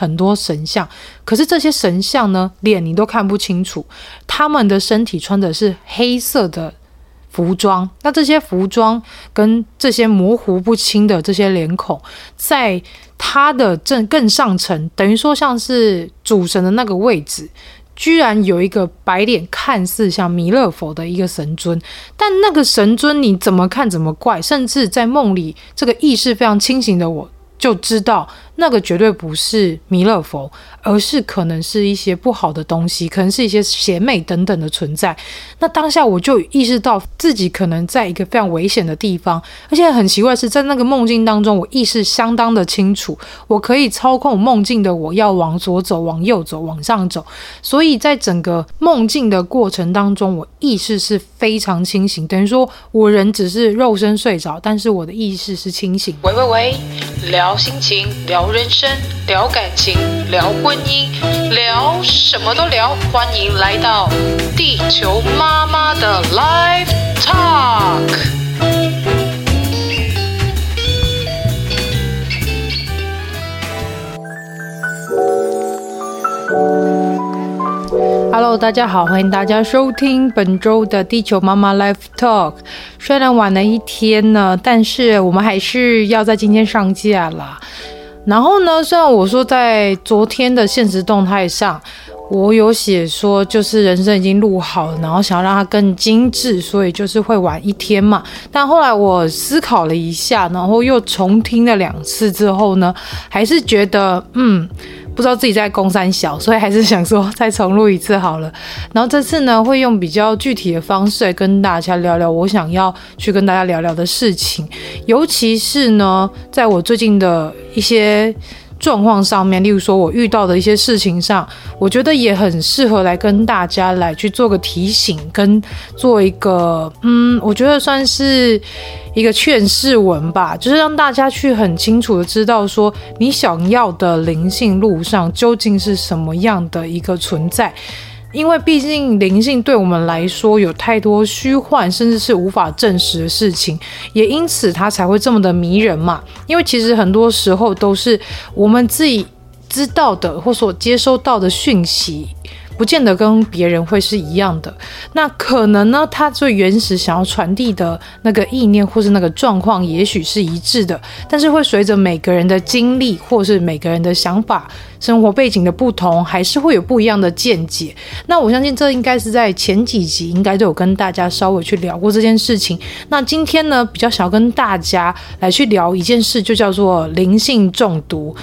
很多神像，可是这些神像呢，脸你都看不清楚，他们的身体穿的是黑色的服装。那这些服装跟这些模糊不清的这些脸孔，在它的正更上层，等于说像是主神的那个位置，居然有一个白脸，看似像弥勒佛的一个神尊。但那个神尊你怎么看怎么怪，甚至在梦里，这个意识非常清醒的我就知道。那个绝对不是弥勒佛，而是可能是一些不好的东西，可能是一些邪魅等等的存在。那当下我就意识到自己可能在一个非常危险的地方，而且很奇怪是在那个梦境当中，我意识相当的清楚，我可以操控梦境的我要往左走、往右走、往上走。所以在整个梦境的过程当中，我意识是非常清醒，等于说我人只是肉身睡着，但是我的意识是清醒。喂喂喂，聊心情，聊。人生聊感情，聊婚姻，聊什么都聊。欢迎来到地球妈妈的 Live Talk。Hello，大家好，欢迎大家收听本周的地球妈妈 Live Talk。虽然晚了一天呢，但是我们还是要在今天上架了。然后呢，虽然我说在昨天的现实动态上，我有写说就是人生已经录好了，然后想要让它更精致，所以就是会晚一天嘛。但后来我思考了一下，然后又重听了两次之后呢，还是觉得嗯。不知道自己在公山小，所以还是想说再重录一次好了。然后这次呢，会用比较具体的方式来跟大家聊聊我想要去跟大家聊聊的事情，尤其是呢，在我最近的一些。状况上面，例如说我遇到的一些事情上，我觉得也很适合来跟大家来去做个提醒，跟做一个，嗯，我觉得算是一个劝世文吧，就是让大家去很清楚的知道说，你想要的灵性路上究竟是什么样的一个存在。因为毕竟灵性对我们来说有太多虚幻，甚至是无法证实的事情，也因此它才会这么的迷人嘛。因为其实很多时候都是我们自己知道的或所接收到的讯息。不见得跟别人会是一样的，那可能呢，他最原始想要传递的那个意念或是那个状况，也许是一致的，但是会随着每个人的经历或是每个人的想法、生活背景的不同，还是会有不一样的见解。那我相信这应该是在前几集应该都有跟大家稍微去聊过这件事情。那今天呢，比较想要跟大家来去聊一件事，就叫做灵性中毒。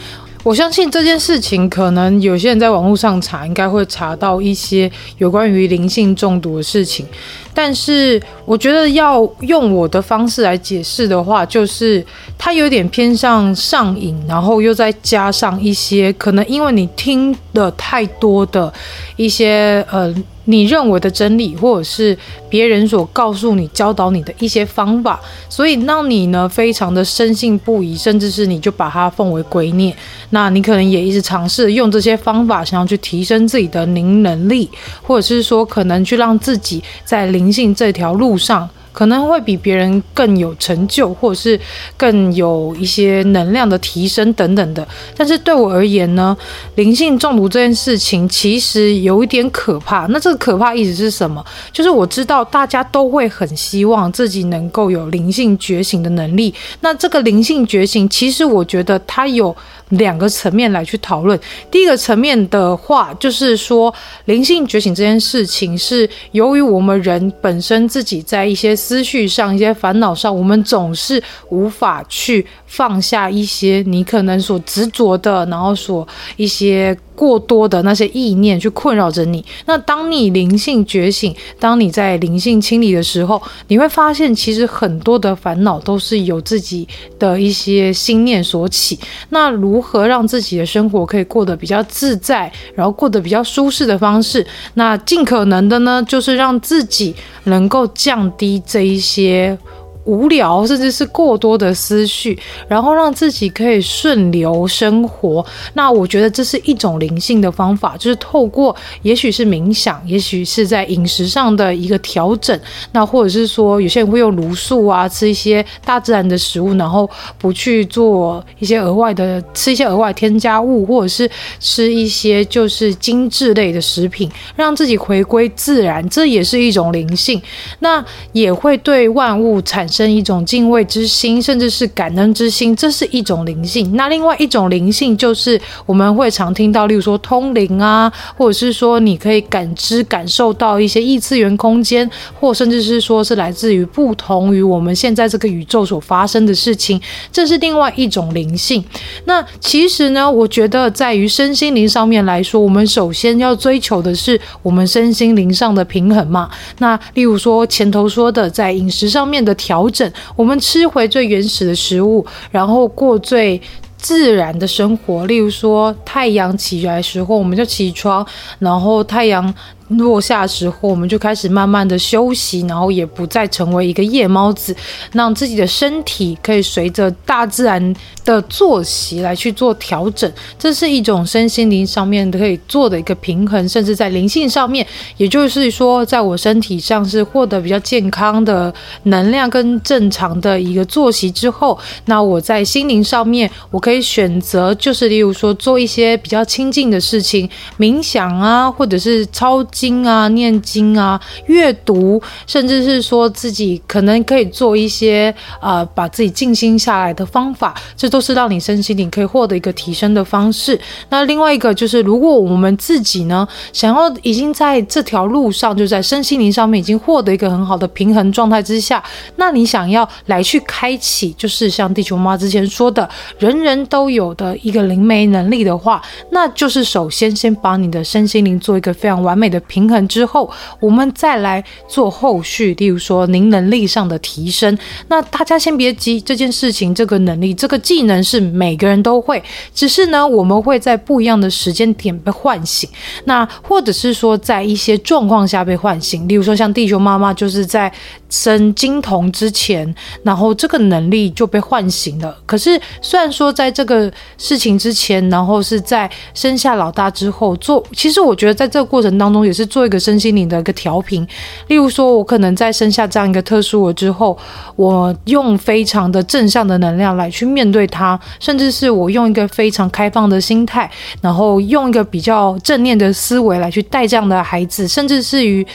我相信这件事情，可能有些人在网络上查，应该会查到一些有关于灵性中毒的事情。但是，我觉得要用我的方式来解释的话，就是它有点偏向上瘾，然后又再加上一些可能因为你听的太多的一些呃。你认为的真理，或者是别人所告诉你、教导你的一些方法，所以让你呢非常的深信不疑，甚至是你就把它奉为圭臬。那你可能也一直尝试用这些方法，想要去提升自己的灵能力，或者是说可能去让自己在灵性这条路上。可能会比别人更有成就，或者是更有一些能量的提升等等的。但是对我而言呢，灵性中毒这件事情其实有一点可怕。那这个可怕意思是什么？就是我知道大家都会很希望自己能够有灵性觉醒的能力。那这个灵性觉醒，其实我觉得它有两个层面来去讨论。第一个层面的话，就是说灵性觉醒这件事情，是由于我们人本身自己在一些思绪上、一些烦恼上，我们总是无法去放下一些你可能所执着的，然后所一些。过多的那些意念去困扰着你。那当你灵性觉醒，当你在灵性清理的时候，你会发现，其实很多的烦恼都是由自己的一些心念所起。那如何让自己的生活可以过得比较自在，然后过得比较舒适的方式？那尽可能的呢，就是让自己能够降低这一些。无聊，甚至是过多的思绪，然后让自己可以顺流生活。那我觉得这是一种灵性的方法，就是透过也许是冥想，也许是在饮食上的一个调整，那或者是说有些人会用茹素啊，吃一些大自然的食物，然后不去做一些额外的吃一些额外添加物，或者是吃一些就是精致类的食品，让自己回归自然，这也是一种灵性。那也会对万物产生。一种敬畏之心，甚至是感恩之心，这是一种灵性。那另外一种灵性就是我们会常听到，例如说通灵啊，或者是说你可以感知、感受到一些异次元空间，或甚至是说是来自于不同于我们现在这个宇宙所发生的事情，这是另外一种灵性。那其实呢，我觉得在于身心灵上面来说，我们首先要追求的是我们身心灵上的平衡嘛。那例如说前头说的，在饮食上面的调。调整，我们吃回最原始的食物，然后过最自然的生活。例如说，太阳起来的时候，我们就起床，然后太阳。落下的时候，我们就开始慢慢的休息，然后也不再成为一个夜猫子，让自己的身体可以随着大自然的作息来去做调整。这是一种身心灵上面可以做的一个平衡，甚至在灵性上面，也就是说，在我身体上是获得比较健康的能量跟正常的一个作息之后，那我在心灵上面，我可以选择，就是例如说做一些比较亲近的事情，冥想啊，或者是超。经啊，念经啊，阅读，甚至是说自己可能可以做一些呃，把自己静心下来的方法，这都是让你身心灵可以获得一个提升的方式。那另外一个就是，如果我们自己呢，想要已经在这条路上，就在身心灵上面已经获得一个很好的平衡状态之下，那你想要来去开启，就是像地球妈之前说的，人人都有的一个灵媒能力的话，那就是首先先把你的身心灵做一个非常完美的。平衡之后，我们再来做后续，例如说您能力上的提升。那大家先别急，这件事情、这个能力、这个技能是每个人都会，只是呢，我们会在不一样的时间点被唤醒。那或者是说，在一些状况下被唤醒，例如说像地球妈妈就是在生金童之前，然后这个能力就被唤醒了。可是虽然说在这个事情之前，然后是在生下老大之后做，其实我觉得在这个过程当中也。是做一个身心灵的一个调频，例如说，我可能在生下这样一个特殊儿之后，我用非常的正向的能量来去面对它，甚至是我用一个非常开放的心态，然后用一个比较正念的思维来去带这样的孩子，甚至是于，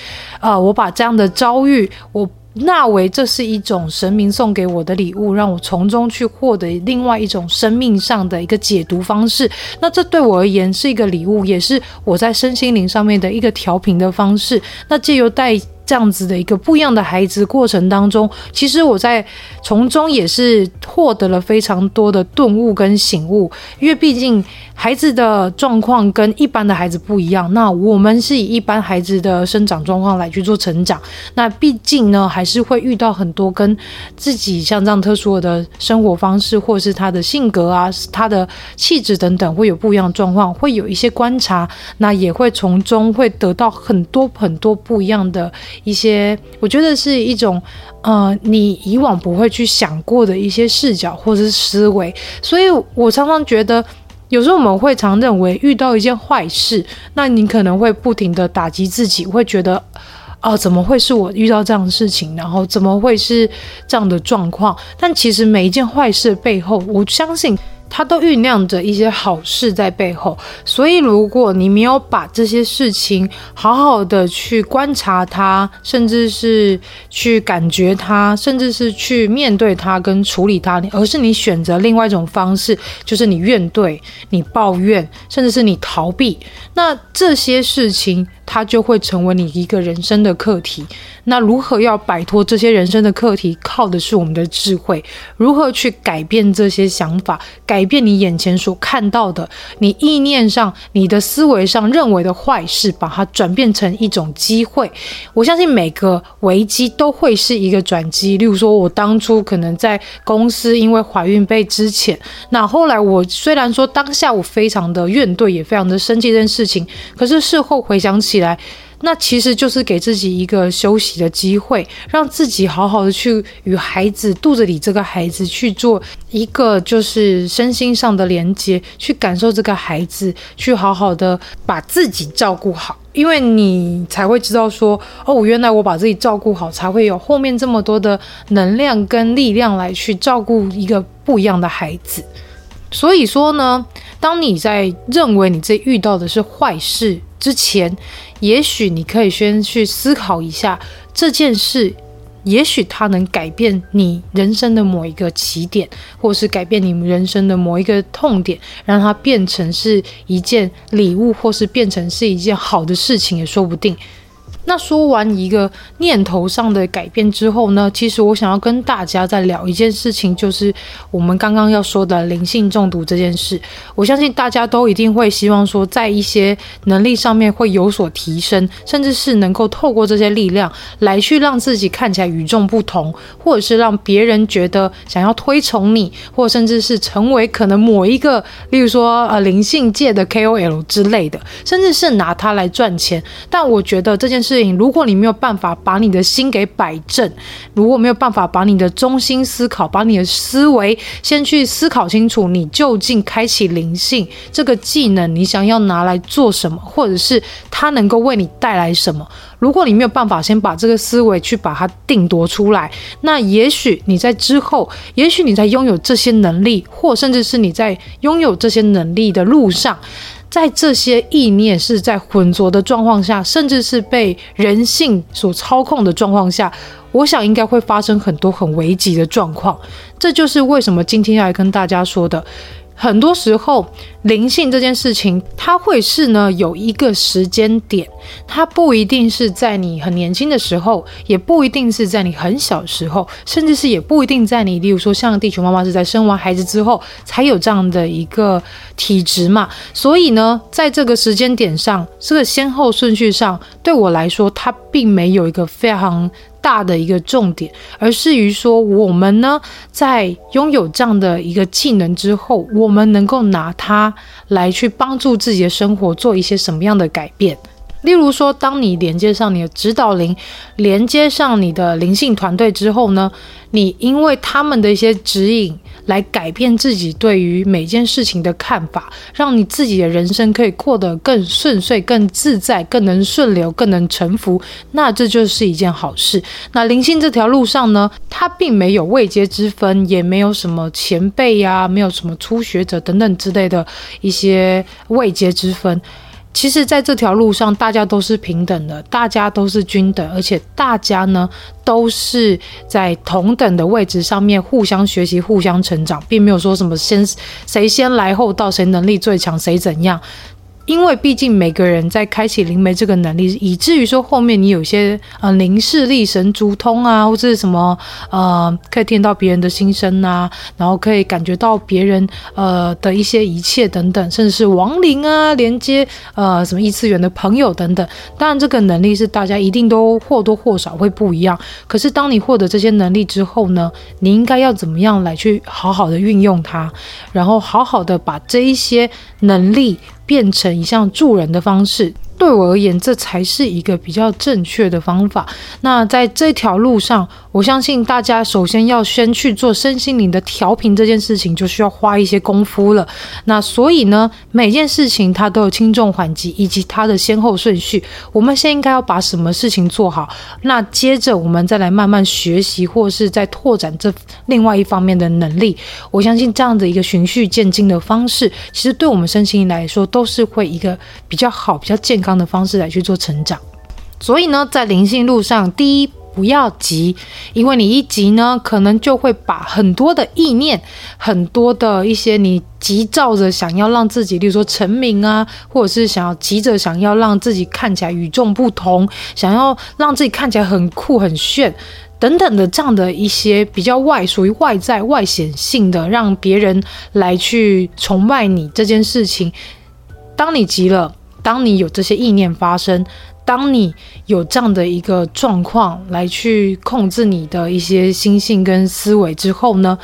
呃，我把这样的遭遇，我。纳为这是一种神明送给我的礼物，让我从中去获得另外一种生命上的一个解读方式。那这对我而言是一个礼物，也是我在身心灵上面的一个调频的方式。那借由带这样子的一个不一样的孩子过程当中，其实我在从中也是获得了非常多的顿悟跟醒悟，因为毕竟。孩子的状况跟一般的孩子不一样，那我们是以一般孩子的生长状况来去做成长。那毕竟呢，还是会遇到很多跟自己像这样特殊的生活方式，或是他的性格啊、他的气质等等，会有不一样的状况，会有一些观察，那也会从中会得到很多很多不一样的一些，我觉得是一种呃，你以往不会去想过的一些视角或者是思维。所以我常常觉得。有时候我们会常认为遇到一件坏事，那你可能会不停的打击自己，会觉得，哦、怎么会是我遇到这样的事情？然后怎么会是这样的状况？但其实每一件坏事背后，我相信它都酝酿着一些好事在背后。所以，如果你没有把这些事情好好的去观察它，甚至是去感觉它，甚至是去面对它跟处理它，而是你选择另外一种方式，就是你怨怼、你抱怨，甚至是你逃避，那这些事情。它就会成为你一个人生的课题。那如何要摆脱这些人生的课题，靠的是我们的智慧。如何去改变这些想法，改改变你眼前所看到的，你意念上、你的思维上认为的坏事，把它转变成一种机会。我相信每个危机都会是一个转机。例如说，我当初可能在公司因为怀孕被资遣，那后来我虽然说当下我非常的怨怼，也非常的生气这件事情，可是事后回想起来，那其实就是给自己一个休息的机会，让自己好好的去与孩子肚子里这个孩子去做一个就是身心上的连接，去感受这个孩子，去好好的把自己照顾好，因为你才会知道说，哦，原来我把自己照顾好，才会有后面这么多的能量跟力量来去照顾一个不一样的孩子。所以说呢，当你在认为你这遇到的是坏事之前，也许你可以先去思考一下这件事，也许它能改变你人生的某一个起点，或是改变你人生的某一个痛点，让它变成是一件礼物，或是变成是一件好的事情也说不定。那说完一个念头上的改变之后呢，其实我想要跟大家再聊一件事情，就是我们刚刚要说的灵性中毒这件事。我相信大家都一定会希望说，在一些能力上面会有所提升，甚至是能够透过这些力量来去让自己看起来与众不同，或者是让别人觉得想要推崇你，或甚至是成为可能某一个，例如说呃灵性界的 KOL 之类的，甚至是拿它来赚钱。但我觉得这件事。如果你没有办法把你的心给摆正，如果没有办法把你的中心思考，把你的思维先去思考清楚，你究竟开启灵性这个技能，你想要拿来做什么，或者是它能够为你带来什么？如果你没有办法先把这个思维去把它定夺出来，那也许你在之后，也许你在拥有这些能力，或甚至是你在拥有这些能力的路上。在这些意念是在浑浊的状况下，甚至是被人性所操控的状况下，我想应该会发生很多很危急的状况。这就是为什么今天要来跟大家说的。很多时候，灵性这件事情，它会是呢有一个时间点，它不一定是在你很年轻的时候，也不一定是在你很小时候，甚至是也不一定在你，例如说像地球妈妈是在生完孩子之后才有这样的一个体质嘛。所以呢，在这个时间点上，这个先后顺序上，对我来说，它并没有一个非常。大的一个重点，而是于说，我们呢，在拥有这样的一个技能之后，我们能够拿它来去帮助自己的生活做一些什么样的改变。例如说，当你连接上你的指导灵，连接上你的灵性团队之后呢，你因为他们的一些指引，来改变自己对于每件事情的看法，让你自己的人生可以过得更顺遂、更自在、更能顺流、更能臣服，那这就是一件好事。那灵性这条路上呢，它并没有位阶之分，也没有什么前辈呀、没有什么初学者等等之类的一些位阶之分。其实，在这条路上，大家都是平等的，大家都是均等，而且大家呢，都是在同等的位置上面互相学习、互相成长，并没有说什么先谁先来后到，谁能力最强，谁怎样。因为毕竟每个人在开启灵媒这个能力，以至于说后面你有些呃灵视力、神足通啊，或者是什么呃可以听到别人的心声啊，然后可以感觉到别人呃的一些一切等等，甚至是亡灵啊，连接呃什么异次元的朋友等等。当然，这个能力是大家一定都或多或少会不一样。可是当你获得这些能力之后呢，你应该要怎么样来去好好的运用它，然后好好的把这一些能力。变成一项助人的方式，对我而言，这才是一个比较正确的方法。那在这条路上，我相信大家首先要先去做身心灵的调频这件事情，就需要花一些功夫了。那所以呢，每件事情它都有轻重缓急以及它的先后顺序。我们先应该要把什么事情做好，那接着我们再来慢慢学习，或是再拓展这另外一方面的能力。我相信这样的一个循序渐进的方式，其实对我们身心灵来说都是会一个比较好、比较健康的方式来去做成长，所以呢，在灵性路上，第一不要急，因为你一急呢，可能就会把很多的意念、很多的一些你急躁着想要让自己，例如说成名啊，或者是想要急着想要让自己看起来与众不同，想要让自己看起来很酷很炫等等的这样的一些比较外属于外在外显性的，让别人来去崇拜你这件事情，当你急了。当你有这些意念发生，当你有这样的一个状况来去控制你的一些心性跟思维之后呢，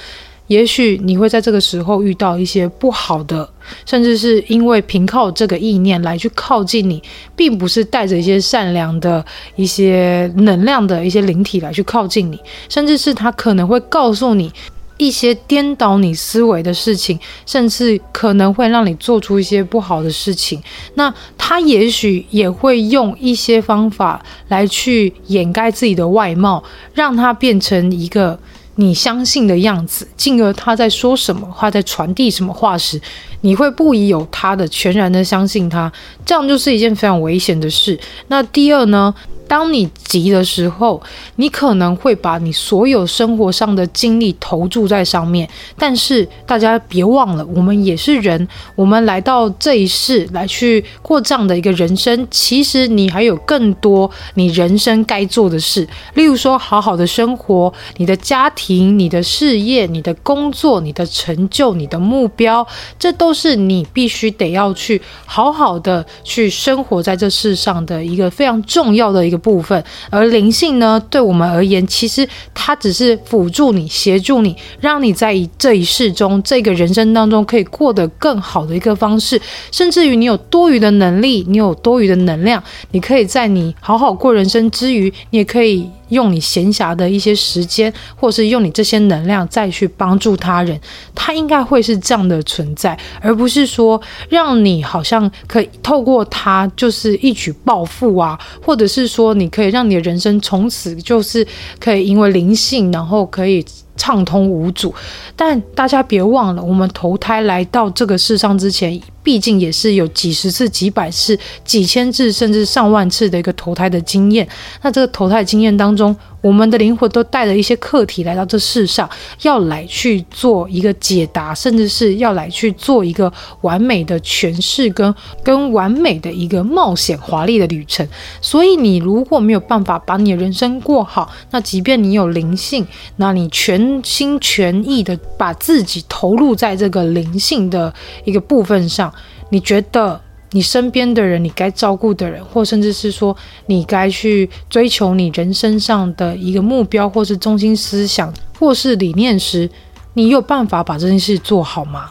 也许你会在这个时候遇到一些不好的，甚至是因为凭靠这个意念来去靠近你，并不是带着一些善良的一些能量的一些灵体来去靠近你，甚至是他可能会告诉你。一些颠倒你思维的事情，甚至可能会让你做出一些不好的事情。那他也许也会用一些方法来去掩盖自己的外貌，让他变成一个你相信的样子，进而他在说什么话，在传递什么话时，你会不疑有他的全然的相信他。这样就是一件非常危险的事。那第二呢？当你急的时候，你可能会把你所有生活上的精力投注在上面。但是大家别忘了，我们也是人，我们来到这一世来去过这样的一个人生。其实你还有更多你人生该做的事，例如说好好的生活，你的家庭、你的事业、你的工作、你的成就、你的目标，这都是你必须得要去好好的去生活在这世上的一个非常重要的一个。部分，而灵性呢，对我们而言，其实它只是辅助你、协助你，让你在这一世中、这个人生当中可以过得更好的一个方式。甚至于你有多余的能力，你有多余的能量，你可以在你好好过人生之余，你也可以。用你闲暇的一些时间，或是用你这些能量再去帮助他人，他应该会是这样的存在，而不是说让你好像可以透过他就是一举暴富啊，或者是说你可以让你的人生从此就是可以因为灵性，然后可以。畅通无阻，但大家别忘了，我们投胎来到这个世上之前，毕竟也是有几十次、几百次、几千次，甚至上万次的一个投胎的经验。那这个投胎经验当中，我们的灵魂都带着一些课题来到这世上，要来去做一个解答，甚至是要来去做一个完美的诠释跟跟完美的一个冒险华丽的旅程。所以，你如果没有办法把你的人生过好，那即便你有灵性，那你全全心全意的把自己投入在这个灵性的一个部分上，你觉得？你身边的人，你该照顾的人，或甚至是说你该去追求你人生上的一个目标，或是中心思想，或是理念时，你有办法把这件事做好吗？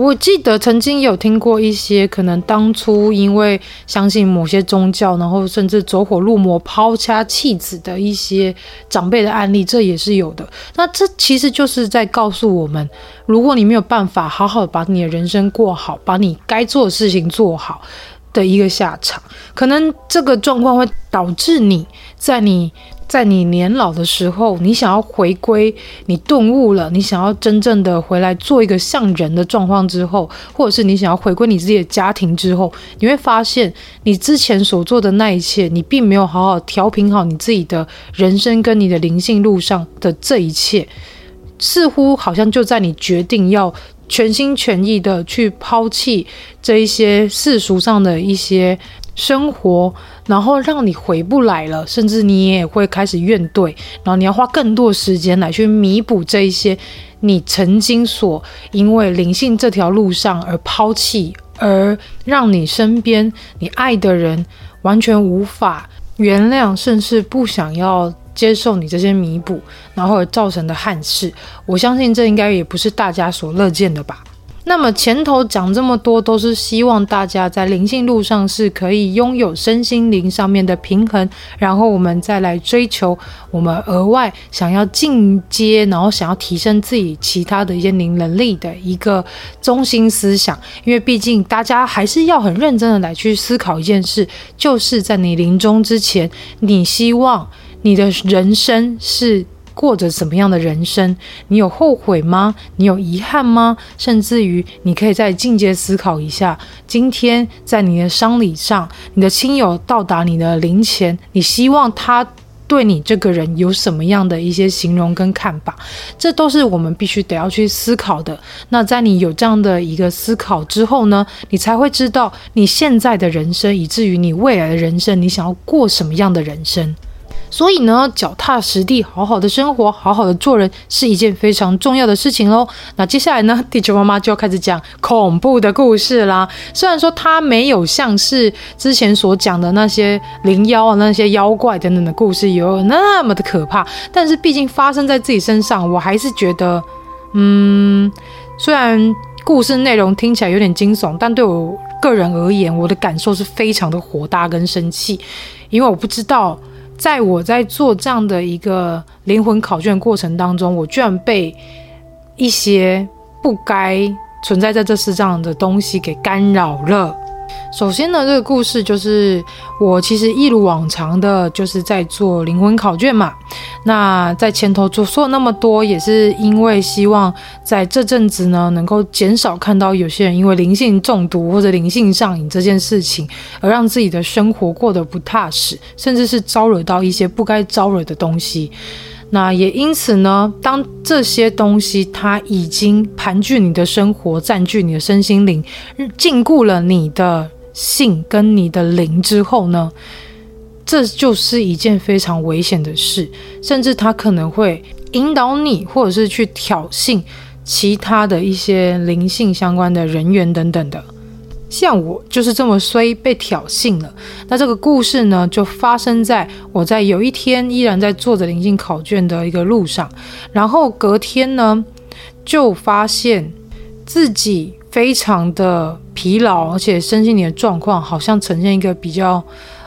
我记得曾经有听过一些可能当初因为相信某些宗教，然后甚至走火入魔、抛家弃子的一些长辈的案例，这也是有的。那这其实就是在告诉我们，如果你没有办法好好把你的人生过好，把你该做的事情做好的一个下场，可能这个状况会导致你在你。在你年老的时候，你想要回归，你顿悟了，你想要真正的回来做一个像人的状况之后，或者是你想要回归你自己的家庭之后，你会发现你之前所做的那一切，你并没有好好调频好你自己的人生跟你的灵性路上的这一切，似乎好像就在你决定要全心全意的去抛弃这一些世俗上的一些。生活，然后让你回不来了，甚至你也会开始怨怼，然后你要花更多时间来去弥补这一些你曾经所因为灵性这条路上而抛弃，而让你身边你爱的人完全无法原谅，甚至不想要接受你这些弥补，然后而造成的憾事。我相信这应该也不是大家所乐见的吧。那么前头讲这么多，都是希望大家在灵性路上是可以拥有身心灵上面的平衡，然后我们再来追求我们额外想要进阶，然后想要提升自己其他的一些灵能力的一个中心思想。因为毕竟大家还是要很认真的来去思考一件事，就是在你临终之前，你希望你的人生是。过着什么样的人生？你有后悔吗？你有遗憾吗？甚至于，你可以再进阶思考一下：今天在你的丧礼上，你的亲友到达你的灵前，你希望他对你这个人有什么样的一些形容跟看法？这都是我们必须得要去思考的。那在你有这样的一个思考之后呢，你才会知道你现在的人生，以至于你未来的人生，你想要过什么样的人生。所以呢，脚踏实地，好好的生活，好好的做人，是一件非常重要的事情喽。那接下来呢，地球妈妈就要开始讲恐怖的故事啦。虽然说它没有像是之前所讲的那些灵妖啊、那些妖怪等等的故事有那么的可怕，但是毕竟发生在自己身上，我还是觉得，嗯，虽然故事内容听起来有点惊悚，但对我个人而言，我的感受是非常的火大跟生气，因为我不知道。在我在做这样的一个灵魂考卷过程当中，我居然被一些不该存在在这世上的东西给干扰了。首先呢，这个故事就是我其实一如往常的，就是在做灵魂考卷嘛。那在前头做说那么多，也是因为希望在这阵子呢，能够减少看到有些人因为灵性中毒或者灵性上瘾这件事情，而让自己的生活过得不踏实，甚至是招惹到一些不该招惹的东西。那也因此呢，当这些东西它已经盘踞你的生活，占据你的身心灵，禁锢了你的性跟你的灵之后呢，这就是一件非常危险的事，甚至它可能会引导你，或者是去挑衅其他的一些灵性相关的人员等等的。像我就是这么衰，被挑衅了。那这个故事呢，就发生在我在有一天依然在做着临近考卷的一个路上，然后隔天呢，就发现自己非常的疲劳，而且身心里的状况好像呈现一个比较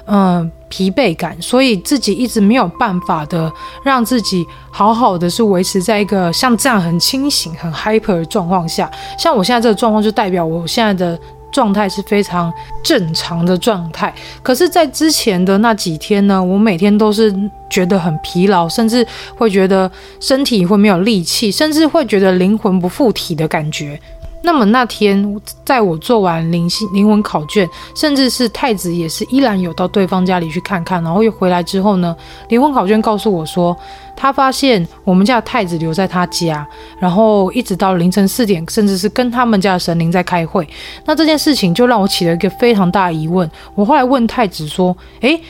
嗯、疲惫感，所以自己一直没有办法的让自己好好的是维持在一个像这样很清醒、很 hyper 的状况下。像我现在这个状况，就代表我现在的。状态是非常正常的状态，可是，在之前的那几天呢，我每天都是觉得很疲劳，甚至会觉得身体会没有力气，甚至会觉得灵魂不附体的感觉。那么那天，在我做完灵性灵魂考卷，甚至是太子也是依然有到对方家里去看看，然后又回来之后呢，灵魂考卷告诉我说，他发现我们家的太子留在他家，然后一直到凌晨四点，甚至是跟他们家的神灵在开会。那这件事情就让我起了一个非常大的疑问。我后来问太子说：“诶，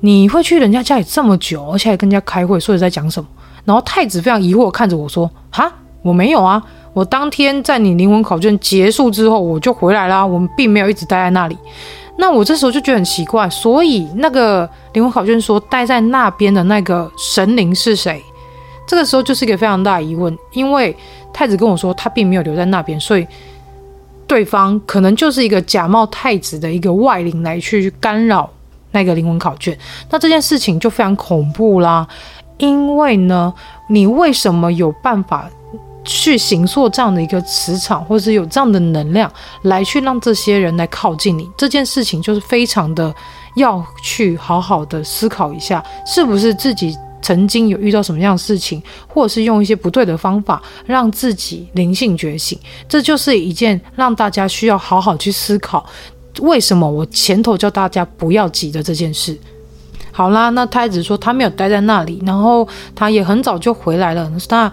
你会去人家家里这么久，而且还跟人家开会，所以在讲什么？”然后太子非常疑惑看着我说：“哈，我没有啊。”我当天在你灵魂考卷结束之后，我就回来啦。我们并没有一直待在那里。那我这时候就觉得很奇怪，所以那个灵魂考卷说待在那边的那个神灵是谁？这个时候就是一个非常大的疑问，因为太子跟我说他并没有留在那边，所以对方可能就是一个假冒太子的一个外灵来去干扰那个灵魂考卷。那这件事情就非常恐怖啦，因为呢，你为什么有办法？去形塑这样的一个磁场，或者是有这样的能量，来去让这些人来靠近你，这件事情就是非常的要去好好的思考一下，是不是自己曾经有遇到什么样的事情，或者是用一些不对的方法让自己灵性觉醒，这就是一件让大家需要好好去思考，为什么我前头叫大家不要急的这件事。好啦，那太子说他没有待在那里，然后他也很早就回来了，那。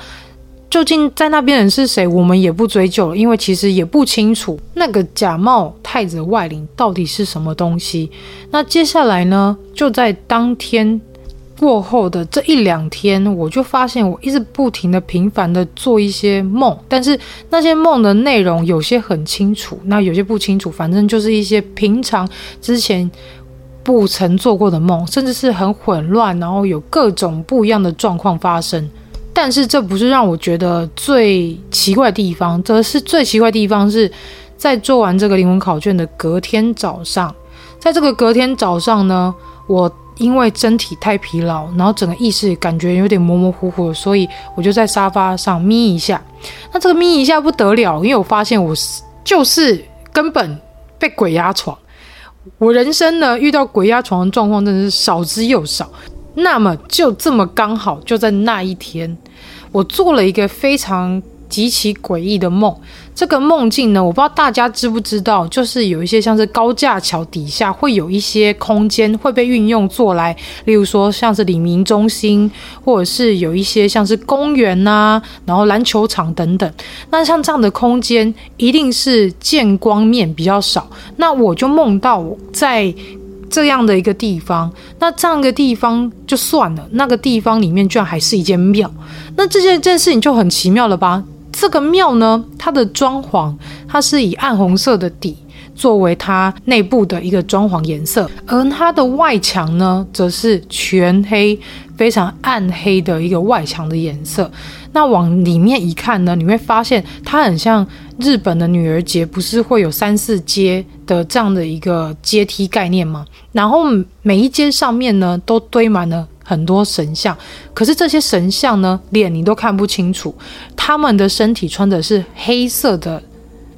究竟在那边人是谁，我们也不追究了，因为其实也不清楚那个假冒太子的外灵到底是什么东西。那接下来呢，就在当天过后的这一两天，我就发现我一直不停的频繁的做一些梦，但是那些梦的内容有些很清楚，那有些不清楚，反正就是一些平常之前不曾做过的梦，甚至是很混乱，然后有各种不一样的状况发生。但是这不是让我觉得最奇怪的地方，则是最奇怪的地方是在做完这个灵魂考卷的隔天早上，在这个隔天早上呢，我因为身体太疲劳，然后整个意识感觉有点模模糊糊，所以我就在沙发上眯一下。那这个眯一下不得了，因为我发现我就是根本被鬼压床。我人生呢遇到鬼压床的状况真的是少之又少。那么就这么刚好就在那一天，我做了一个非常极其诡异的梦。这个梦境呢，我不知道大家知不知道，就是有一些像是高架桥底下会有一些空间会被运用做来，例如说像是李明中心，或者是有一些像是公园呐、然后篮球场等等。那像这样的空间，一定是见光面比较少。那我就梦到在这样的一个地方，那这样一个地方就算了，那个地方里面居然还是一间庙。那这件这件事情就很奇妙了吧？这个庙呢，它的装潢，它是以暗红色的底作为它内部的一个装潢颜色，而它的外墙呢，则是全黑，非常暗黑的一个外墙的颜色。那往里面一看呢，你会发现它很像日本的女儿节，不是会有三四阶的这样的一个阶梯概念吗？然后每一阶上面呢，都堆满了。很多神像，可是这些神像呢，脸你都看不清楚，他们的身体穿的是黑色的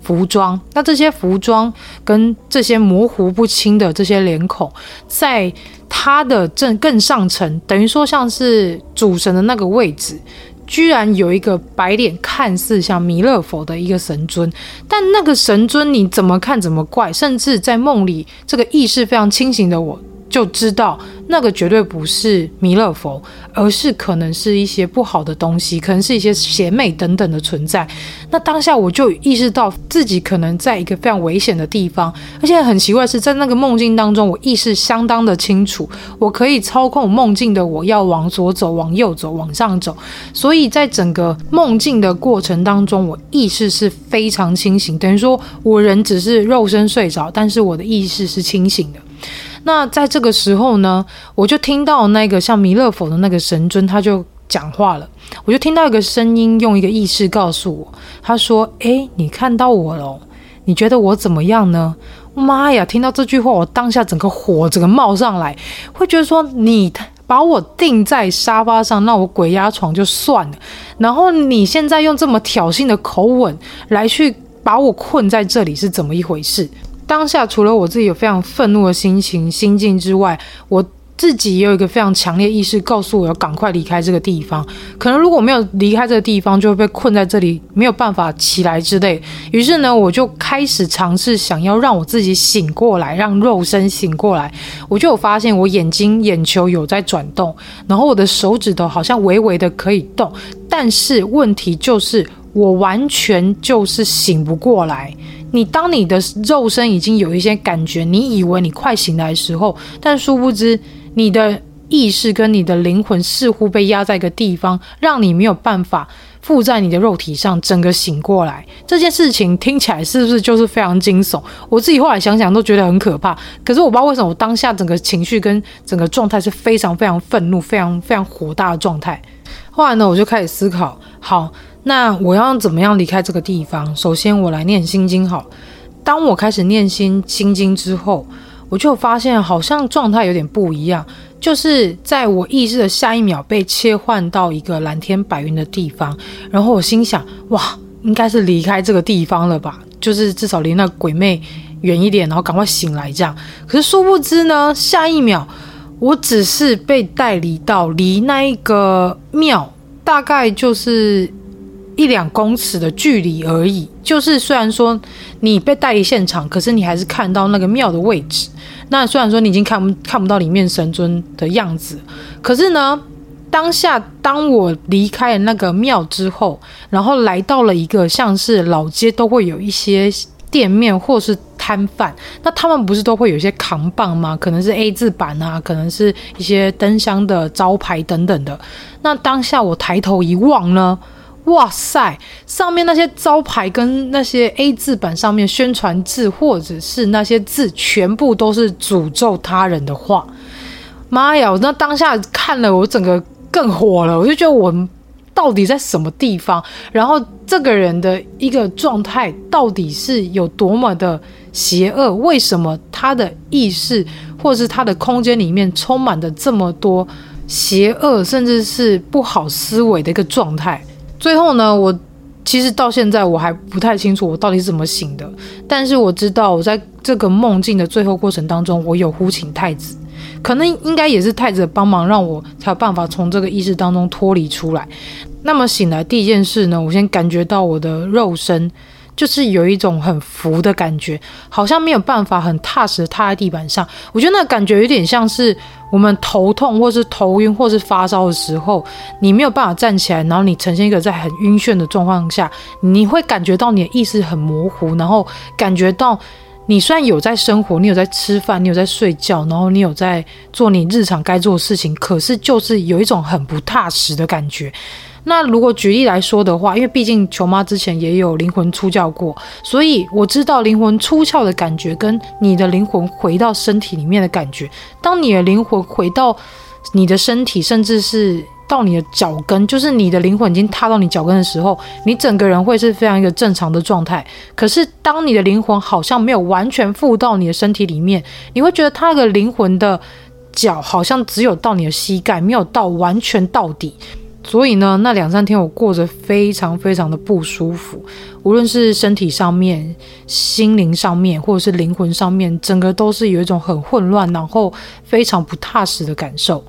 服装。那这些服装跟这些模糊不清的这些脸孔，在它的正更上层，等于说像是主神的那个位置，居然有一个白脸，看似像弥勒佛的一个神尊。但那个神尊你怎么看怎么怪，甚至在梦里，这个意识非常清醒的我。就知道那个绝对不是弥勒佛，而是可能是一些不好的东西，可能是一些邪魅等等的存在。那当下我就意识到自己可能在一个非常危险的地方，而且很奇怪是在那个梦境当中，我意识相当的清楚，我可以操控梦境的我要往左走、往右走、往上走。所以在整个梦境的过程当中，我意识是非常清醒，等于说我人只是肉身睡着，但是我的意识是清醒的。那在这个时候呢，我就听到那个像弥勒佛的那个神尊，他就讲话了。我就听到一个声音，用一个意识告诉我，他说：“诶，你看到我了？你觉得我怎么样呢？”妈呀！听到这句话，我当下整个火整个冒上来，会觉得说：“你把我钉在沙发上，那我鬼压床就算了，然后你现在用这么挑衅的口吻来去把我困在这里，是怎么一回事？”当下除了我自己有非常愤怒的心情心境之外，我自己也有一个非常强烈意识告诉我要赶快离开这个地方。可能如果没有离开这个地方，就会被困在这里，没有办法起来之类。于是呢，我就开始尝试想要让我自己醒过来，让肉身醒过来。我就有发现我眼睛眼球有在转动，然后我的手指头好像微微的可以动，但是问题就是我完全就是醒不过来。你当你的肉身已经有一些感觉，你以为你快醒来的时候，但殊不知你的意识跟你的灵魂似乎被压在一个地方，让你没有办法附在你的肉体上，整个醒过来。这件事情听起来是不是就是非常惊悚？我自己后来想想都觉得很可怕。可是我不知道为什么我当下整个情绪跟整个状态是非常非常愤怒、非常非常火大的状态。后来呢，我就开始思考，好。那我要怎么样离开这个地方？首先，我来念心经好。当我开始念心心经之后，我就发现好像状态有点不一样，就是在我意识的下一秒被切换到一个蓝天白云的地方，然后我心想：哇，应该是离开这个地方了吧？就是至少离那鬼魅远一点，然后赶快醒来这样。可是殊不知呢，下一秒我只是被带离到离那一个庙，大概就是。一两公尺的距离而已，就是虽然说你被带离现场，可是你还是看到那个庙的位置。那虽然说你已经看不看不到里面神尊的样子，可是呢，当下当我离开了那个庙之后，然后来到了一个像是老街，都会有一些店面或是摊贩，那他们不是都会有一些扛棒吗？可能是 A 字板啊，可能是一些灯箱的招牌等等的。那当下我抬头一望呢，哇塞！上面那些招牌跟那些 A 字板上面宣传字，或者是那些字，全部都是诅咒他人的话。妈呀！我那当下看了，我整个更火了。我就觉得我到底在什么地方，然后这个人的一个状态到底是有多么的邪恶？为什么他的意识或是他的空间里面充满着这么多邪恶，甚至是不好思维的一个状态？最后呢，我其实到现在我还不太清楚我到底是怎么醒的，但是我知道我在这个梦境的最后过程当中，我有呼请太子。可能应该也是太子的帮忙，让我才有办法从这个意识当中脱离出来。那么醒来第一件事呢，我先感觉到我的肉身就是有一种很浮的感觉，好像没有办法很踏实的踏在地板上。我觉得那感觉有点像是我们头痛或是头晕或是发烧的时候，你没有办法站起来，然后你呈现一个在很晕眩的状况下，你会感觉到你的意识很模糊，然后感觉到。你虽然有在生活，你有在吃饭，你有在睡觉，然后你有在做你日常该做的事情，可是就是有一种很不踏实的感觉。那如果举例来说的话，因为毕竟球妈之前也有灵魂出窍过，所以我知道灵魂出窍的感觉跟你的灵魂回到身体里面的感觉。当你的灵魂回到你的身体，甚至是。到你的脚跟，就是你的灵魂已经踏到你脚跟的时候，你整个人会是非常一个正常的状态。可是，当你的灵魂好像没有完全附到你的身体里面，你会觉得他的灵魂的脚好像只有到你的膝盖，没有到完全到底。所以呢，那两三天我过着非常非常的不舒服，无论是身体上面、心灵上面，或者是灵魂上面，整个都是有一种很混乱，然后非常不踏实的感受。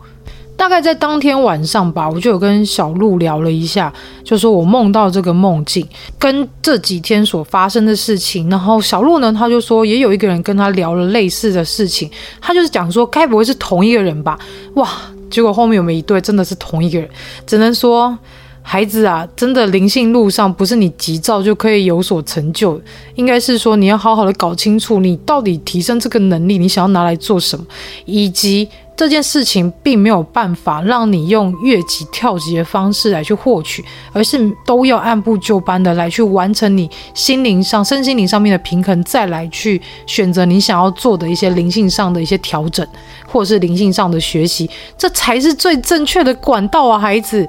大概在当天晚上吧，我就有跟小鹿聊了一下，就说我梦到这个梦境跟这几天所发生的事情。然后小鹿呢，他就说也有一个人跟他聊了类似的事情，他就是讲说该不会是同一个人吧？哇！结果后面我们一对真的是同一个人？只能说孩子啊，真的灵性路上不是你急躁就可以有所成就，应该是说你要好好的搞清楚你到底提升这个能力，你想要拿来做什么，以及。这件事情并没有办法让你用越级跳级的方式来去获取，而是都要按部就班的来去完成你心灵上、身心灵上面的平衡，再来去选择你想要做的一些灵性上的一些调整，或是灵性上的学习，这才是最正确的管道啊，孩子。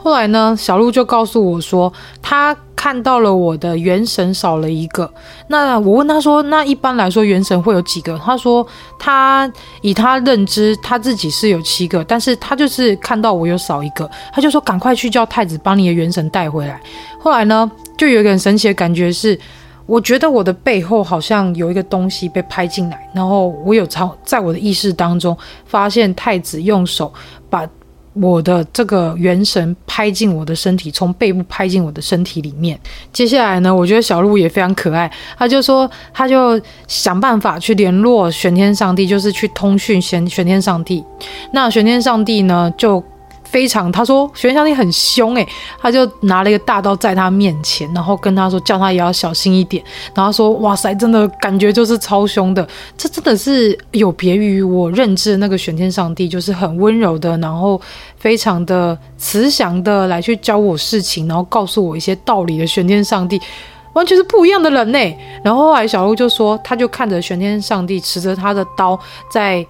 后来呢，小鹿就告诉我说，他看到了我的元神少了一个。那我问他说，那一般来说元神会有几个？他说他以他认知，他自己是有七个，但是他就是看到我有少一个，他就说赶快去叫太子帮你的元神带回来。后来呢，就有一个很神奇的感觉是，我觉得我的背后好像有一个东西被拍进来，然后我有朝在我的意识当中发现太子用手把。我的这个元神拍进我的身体，从背部拍进我的身体里面。接下来呢，我觉得小鹿也非常可爱，他就说，他就想办法去联络玄天上帝，就是去通讯玄玄天上帝。那玄天上帝呢，就。非常，他说玄天上帝很凶诶，他就拿了一个大刀在他面前，然后跟他说，叫他也要小心一点。然后说，哇塞，真的感觉就是超凶的，这真的是有别于我认知的那个玄天上帝，就是很温柔的，然后非常的慈祥的来去教我事情，然后告诉我一些道理的玄天上帝，完全是不一样的人呢。然后后来小鹿就说，他就看着玄天上帝持着他的刀在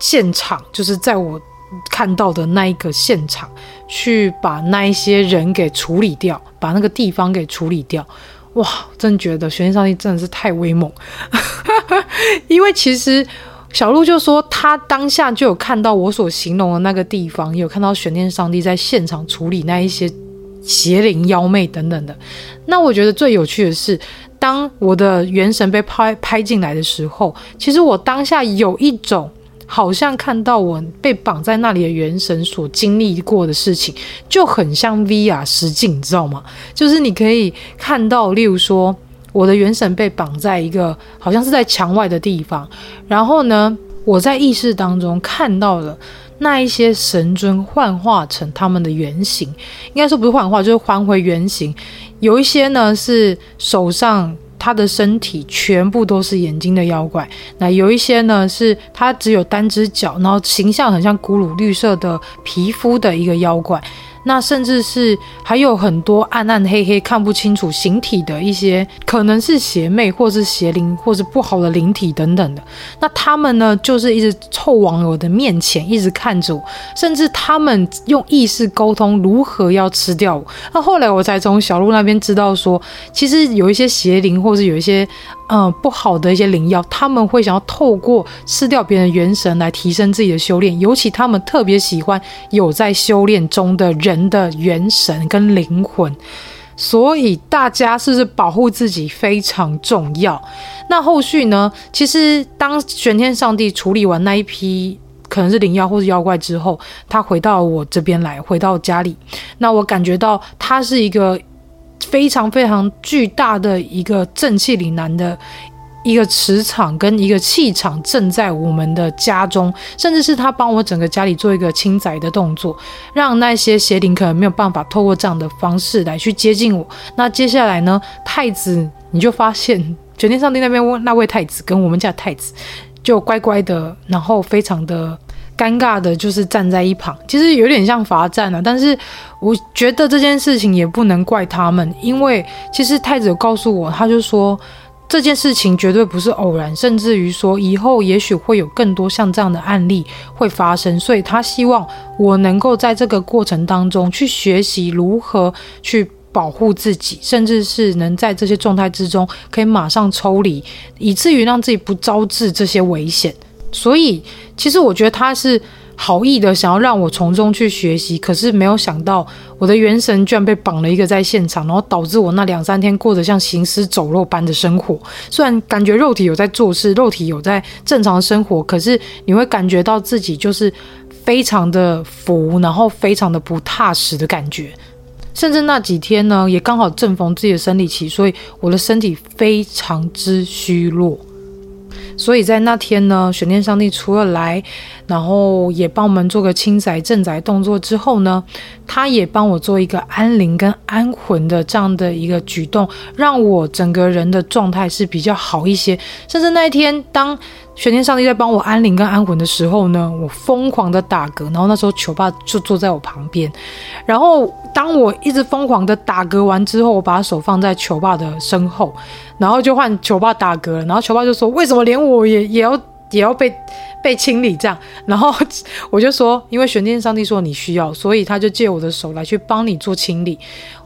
现场，就是在我。看到的那一个现场，去把那一些人给处理掉，把那个地方给处理掉。哇，真觉得玄天上帝真的是太威猛。因为其实小鹿就说，他当下就有看到我所形容的那个地方，有看到玄天上帝在现场处理那一些邪灵妖魅等等的。那我觉得最有趣的是，当我的元神被拍拍进来的时候，其实我当下有一种。好像看到我被绑在那里的元神所经历过的事情，就很像 VR 实境，你知道吗？就是你可以看到，例如说我的元神被绑在一个好像是在墙外的地方，然后呢，我在意识当中看到了那一些神尊幻化成他们的原型，应该说不是幻化，就是还回原形。有一些呢是手上。他的身体全部都是眼睛的妖怪，那有一些呢是他只有单只脚，然后形象很像古鲁绿色的皮肤的一个妖怪。那甚至是还有很多暗暗黑黑看不清楚形体的一些，可能是邪魅，或是邪灵，或是不好的灵体等等的。那他们呢，就是一直凑往我的面前，一直看着我，甚至他们用意识沟通如何要吃掉我。那后来我才从小鹿那边知道说，其实有一些邪灵，或是有一些。嗯，不好的一些灵药，他们会想要透过吃掉别人元神来提升自己的修炼，尤其他们特别喜欢有在修炼中的人的元神跟灵魂，所以大家是不是保护自己非常重要？那后续呢？其实当玄天上帝处理完那一批可能是灵药或是妖怪之后，他回到我这边来，回到家里，那我感觉到他是一个。非常非常巨大的一个正气凛然的一个磁场跟一个气场，正在我们的家中，甚至是他帮我整个家里做一个清宅的动作，让那些邪灵可能没有办法透过这样的方式来去接近我。那接下来呢，太子你就发现玄天上帝那边那位太子跟我们家太子就乖乖的，然后非常的。尴尬的就是站在一旁，其实有点像罚站了。但是我觉得这件事情也不能怪他们，因为其实太子有告诉我，他就说这件事情绝对不是偶然，甚至于说以后也许会有更多像这样的案例会发生。所以他希望我能够在这个过程当中去学习如何去保护自己，甚至是能在这些状态之中可以马上抽离，以至于让自己不招致这些危险。所以，其实我觉得他是好意的，想要让我从中去学习。可是没有想到，我的元神居然被绑了一个在现场，然后导致我那两三天过得像行尸走肉般的生活。虽然感觉肉体有在做事，肉体有在正常生活，可是你会感觉到自己就是非常的浮，然后非常的不踏实的感觉。甚至那几天呢，也刚好正逢自己的生理期，所以我的身体非常之虚弱。所以在那天呢，玄天上帝除了来，然后也帮我们做个清宅镇宅动作之后呢，他也帮我做一个安灵跟安魂的这样的一个举动，让我整个人的状态是比较好一些。甚至那一天，当玄天上帝在帮我安灵跟安魂的时候呢，我疯狂的打嗝，然后那时候球爸就坐在我旁边，然后当我一直疯狂的打嗝完之后，我把手放在球爸的身后，然后就换球爸打嗝了，然后球爸就说：“为什么连我也也要也要被被清理这样？”然后 我就说：“因为玄天上帝说你需要，所以他就借我的手来去帮你做清理。”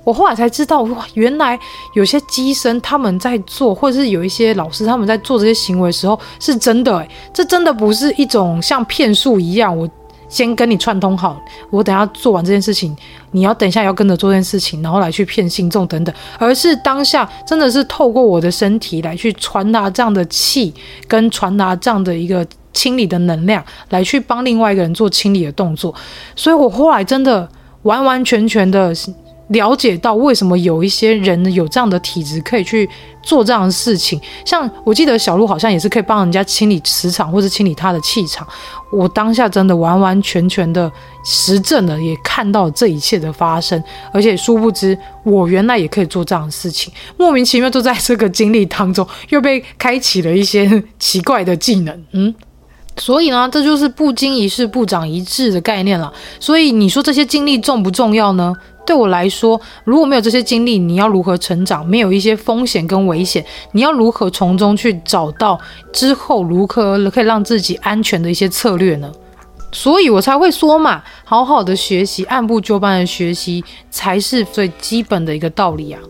我后来才知道，哇，原来有些机身他们在做，或者是有一些老师他们在做这些行为的时候，是真的诶，这真的不是一种像骗术一样，我先跟你串通好，我等下做完这件事情，你要等一下要跟着做这件事情，然后来去骗信众等等，而是当下真的是透过我的身体来去传达这样的气，跟传达这样的一个清理的能量，来去帮另外一个人做清理的动作，所以我后来真的完完全全的。了解到为什么有一些人有这样的体质可以去做这样的事情，像我记得小鹿好像也是可以帮人家清理磁场或者清理他的气场。我当下真的完完全全的实证了，也看到这一切的发生，而且殊不知我原来也可以做这样的事情，莫名其妙就在这个经历当中又被开启了一些奇怪的技能。嗯，所以呢，这就是不经一事不长一智的概念了。所以你说这些经历重不重要呢？对我来说，如果没有这些经历，你要如何成长？没有一些风险跟危险，你要如何从中去找到之后如何可以让自己安全的一些策略呢？所以我才会说嘛，好好的学习，按部就班的学习，才是最基本的一个道理啊。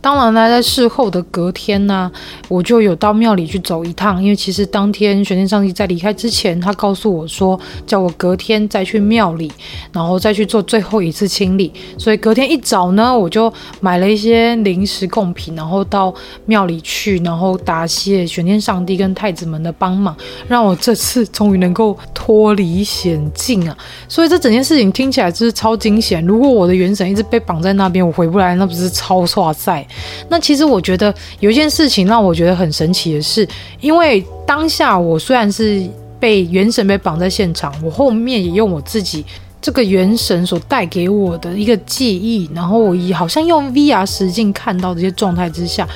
当然呢，在事后的隔天呢，我就有到庙里去走一趟。因为其实当天玄天上帝在离开之前，他告诉我说，叫我隔天再去庙里，然后再去做最后一次清理。所以隔天一早呢，我就买了一些零食贡品，然后到庙里去，然后答谢玄天上帝跟太子们的帮忙，让我这次终于能够脱离险境啊！所以这整件事情听起来就是超惊险。如果我的元神一直被绑在那边，我回不来，那不是超哇塞！那其实我觉得有一件事情让我觉得很神奇的是，因为当下我虽然是被元神被绑在现场，我后面也用我自己这个元神所带给我的一个记忆，然后我也好像用 VR 实境看到这些状态之下，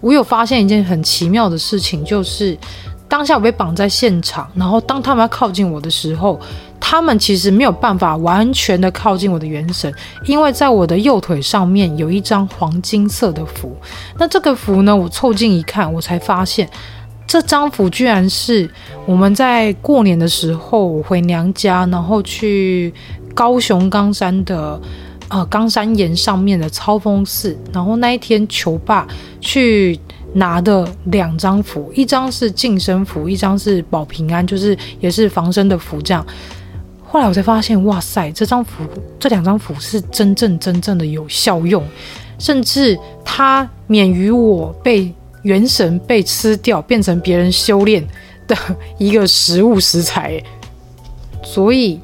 我有发现一件很奇妙的事情，就是当下我被绑在现场，然后当他们要靠近我的时候，他们其实没有办法完全的靠近我的元神，因为在我的右腿上面有一张黄金色的符。那这个符呢，我凑近一看，我才发现这张符居然是我们在过年的时候回娘家，然后去高雄冈山的呃冈山岩上面的超峰寺，然后那一天求爸去。拿的两张符，一张是净身符，一张是保平安，就是也是防身的符。这样，后来我才发现，哇塞，这张符，这两张符是真正真正的有效用，甚至它免于我被元神被吃掉，变成别人修炼的一个食物食材。所以，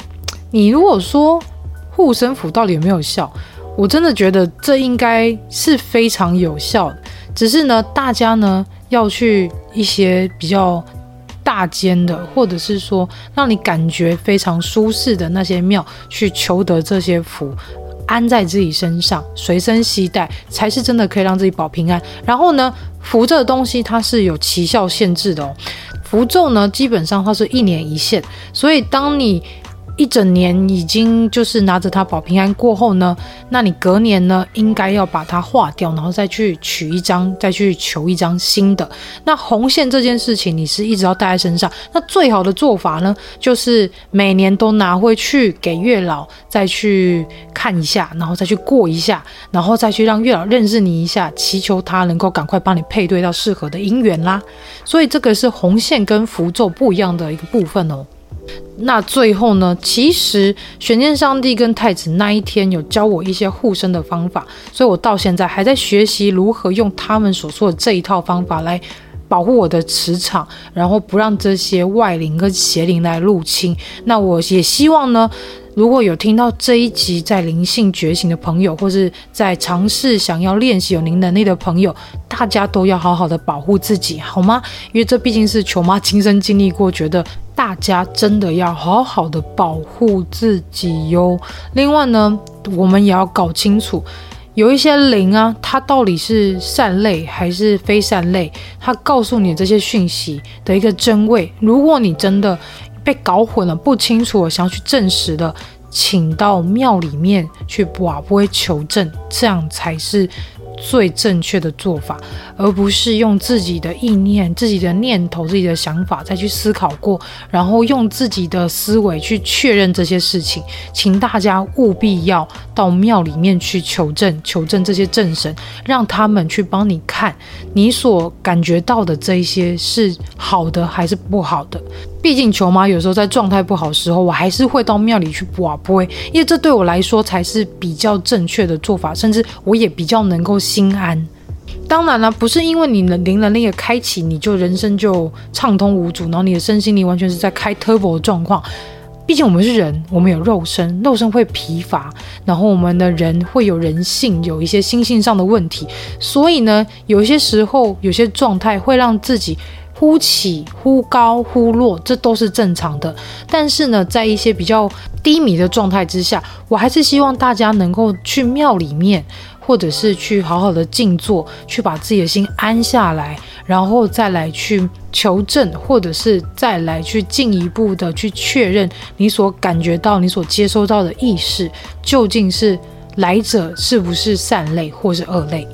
你如果说护身符到底有没有效，我真的觉得这应该是非常有效的。只是呢，大家呢要去一些比较大间的，或者是说让你感觉非常舒适的那些庙去求得这些符，安在自己身上，随身携带，才是真的可以让自己保平安。然后呢，符这个东西它是有奇效限制的哦，符咒呢基本上它是一年一现，所以当你。一整年已经就是拿着它保平安过后呢，那你隔年呢应该要把它化掉，然后再去取一张，再去求一张新的。那红线这件事情你是一直要带在身上。那最好的做法呢，就是每年都拿回去给月老再去看一下，然后再去过一下，然后再去让月老认识你一下，祈求他能够赶快帮你配对到适合的姻缘啦。所以这个是红线跟符咒不一样的一个部分哦。那最后呢，其实玄天上帝跟太子那一天有教我一些护身的方法，所以我到现在还在学习如何用他们所说的这一套方法来保护我的磁场，然后不让这些外灵跟邪灵来入侵。那我也希望呢。如果有听到这一集在灵性觉醒的朋友，或是在尝试想要练习有灵能力的朋友，大家都要好好的保护自己，好吗？因为这毕竟是球妈亲身经历过，觉得大家真的要好好的保护自己哟。另外呢，我们也要搞清楚，有一些灵啊，它到底是善类还是非善类？它告诉你这些讯息的一个真伪，如果你真的。被搞混了，不清楚，我想要去证实的，请到庙里面去不啊，不会求证，这样才是最正确的做法，而不是用自己的意念、自己的念头、自己的想法再去思考过，然后用自己的思维去确认这些事情。请大家务必要到庙里面去求证，求证这些正神，让他们去帮你看你所感觉到的这一些是好的还是不好的。毕竟球妈有时候在状态不好的时候，我还是会到庙里去跋杯，因为这对我来说才是比较正确的做法，甚至我也比较能够心安。当然了，不是因为你的灵能力的开启，你就人生就畅通无阻，然后你的身心灵完全是在开 turbo 的状况。毕竟我们是人，我们有肉身，肉身会疲乏，然后我们的人会有人性，有一些心性上的问题，所以呢，有些时候有些状态会让自己。忽起忽高忽落，这都是正常的。但是呢，在一些比较低迷的状态之下，我还是希望大家能够去庙里面，或者是去好好的静坐，去把自己的心安下来，然后再来去求证，或者是再来去进一步的去确认你所感觉到、你所接收到的意识，究竟是来者是不是善类或是恶类。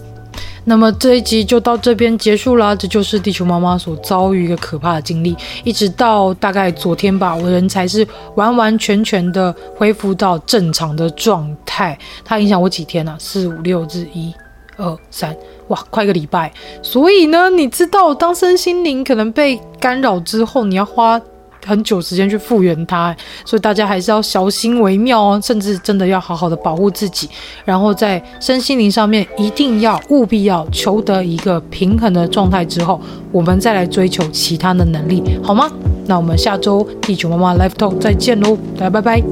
那么这一集就到这边结束了，这就是地球妈妈所遭遇一个可怕的经历，一直到大概昨天吧，我人才是完完全全的恢复到正常的状态。它影响我几天呢、啊？四五六日，一、二、三，哇，快个礼拜。所以呢，你知道，当身心灵可能被干扰之后，你要花。很久时间去复原它，所以大家还是要小心为妙哦，甚至真的要好好的保护自己，然后在身心灵上面一定要务必要求得一个平衡的状态之后，我们再来追求其他的能力，好吗？那我们下周地球妈妈 Live Talk 再见喽，大家拜拜。